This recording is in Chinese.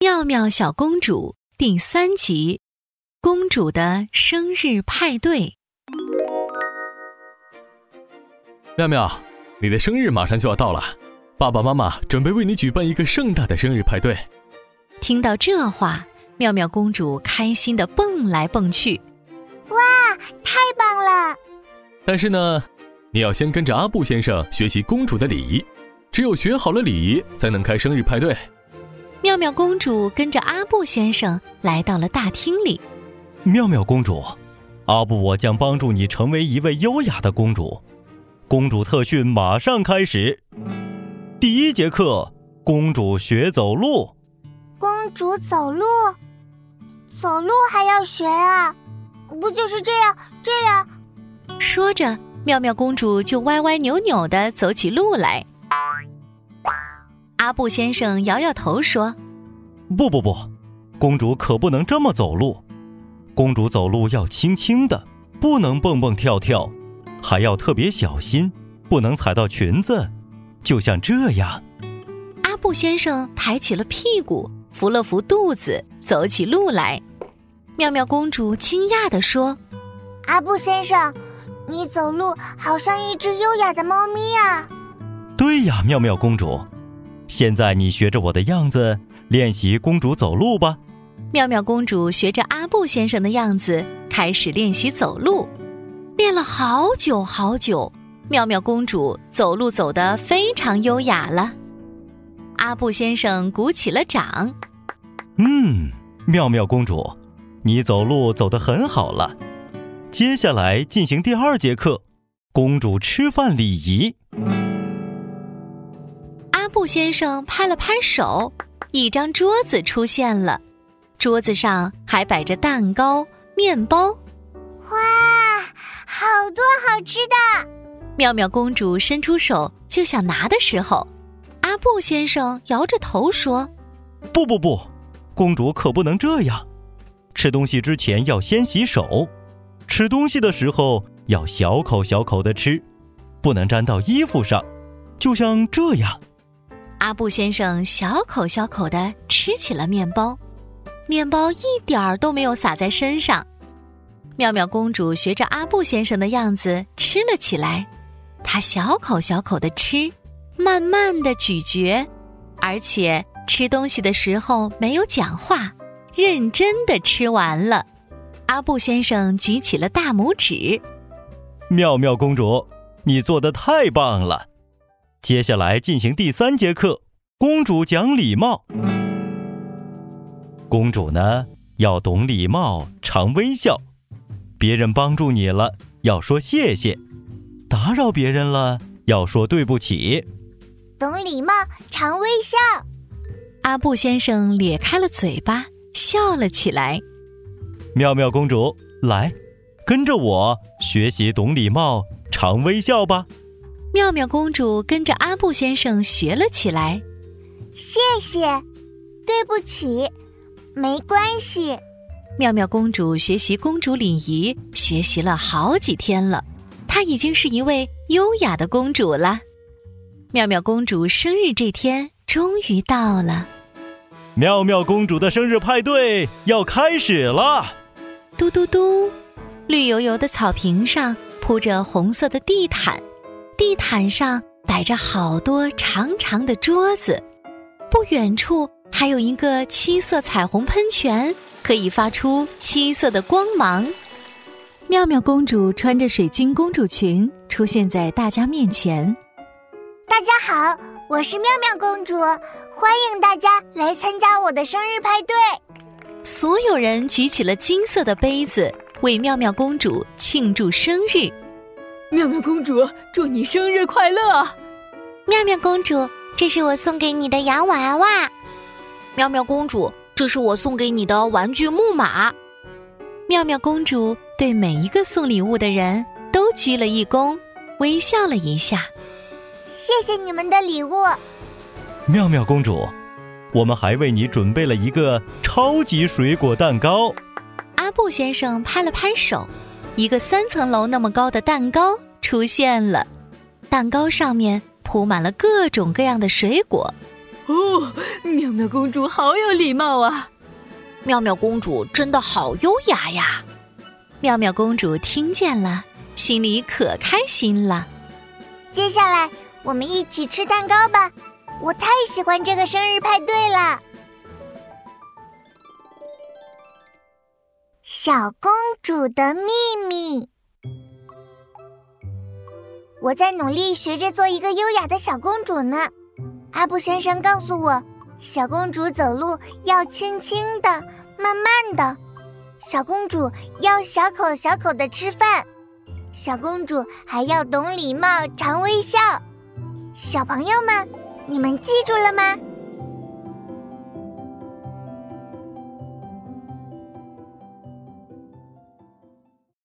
妙妙小公主第三集：公主的生日派对。妙妙，你的生日马上就要到了，爸爸妈妈准备为你举办一个盛大的生日派对。听到这话，妙妙公主开心的蹦来蹦去。哇，太棒了！但是呢，你要先跟着阿布先生学习公主的礼仪，只有学好了礼仪，才能开生日派对。妙妙公主跟着阿布先生来到了大厅里。妙妙公主，阿布我将帮助你成为一位优雅的公主。公主特训马上开始。第一节课，公主学走路。公主走路，走路还要学啊？不就是这样这样？说着，妙妙公主就歪歪扭扭的走起路来。阿布先生摇摇头说：“不不不，公主可不能这么走路。公主走路要轻轻的，不能蹦蹦跳跳，还要特别小心，不能踩到裙子。就像这样。”阿布先生抬起了屁股，扶了扶肚子，走起路来。妙妙公主惊讶地说：“阿布先生，你走路好像一只优雅的猫咪呀！”“对呀，妙妙公主。”现在你学着我的样子练习公主走路吧。妙妙公主学着阿布先生的样子开始练习走路，练了好久好久，妙妙公主走路走得非常优雅了。阿布先生鼓起了掌，嗯，妙妙公主，你走路走得很好了。接下来进行第二节课，公主吃饭礼仪。布先生拍了拍手，一张桌子出现了，桌子上还摆着蛋糕、面包。哇，好多好吃的！妙妙公主伸出手就想拿的时候，阿布先生摇着头说：“不不不，公主可不能这样。吃东西之前要先洗手，吃东西的时候要小口小口的吃，不能沾到衣服上，就像这样。”阿布先生小口小口的吃起了面包，面包一点儿都没有洒在身上。妙妙公主学着阿布先生的样子吃了起来，她小口小口的吃，慢慢的咀嚼，而且吃东西的时候没有讲话，认真的吃完了。阿布先生举起了大拇指。妙妙公主，你做的太棒了。接下来进行第三节课，公主讲礼貌。公主呢要懂礼貌，常微笑。别人帮助你了，要说谢谢；打扰别人了，要说对不起。懂礼貌，常微笑。阿布先生咧开了嘴巴，笑了起来。妙妙公主，来，跟着我学习懂礼貌，常微笑吧。妙妙公主跟着阿布先生学了起来。谢谢，对不起，没关系。妙妙公主学习公主礼仪，学习了好几天了，她已经是一位优雅的公主了。妙妙公主生日这天终于到了。妙妙公主的生日派对要开始了。嘟嘟嘟，绿油油的草坪上铺着红色的地毯。地毯上摆着好多长长的桌子，不远处还有一个七色彩虹喷泉，可以发出七色的光芒。妙妙公主穿着水晶公主裙出现在大家面前。大家好，我是妙妙公主，欢迎大家来参加我的生日派对。所有人举起了金色的杯子，为妙妙公主庆祝生日。妙妙公主，祝你生日快乐！妙妙公主，这是我送给你的洋娃娃。妙妙公主，这是我送给你的玩具木马。妙妙公主对每一个送礼物的人都鞠了一躬，微笑了一下。谢谢你们的礼物。妙妙公主，我们还为你准备了一个超级水果蛋糕。阿布先生拍了拍手。一个三层楼那么高的蛋糕出现了，蛋糕上面铺满了各种各样的水果，哦，妙妙公主好有礼貌啊！妙妙公主真的好优雅呀！妙妙公主听见了，心里可开心了。接下来，我们一起吃蛋糕吧！我太喜欢这个生日派对了。小公主的秘密。我在努力学着做一个优雅的小公主呢。阿布先生告诉我，小公主走路要轻轻的、慢慢的。小公主要小口小口的吃饭。小公主还要懂礼貌、常微笑。小朋友们，你们记住了吗？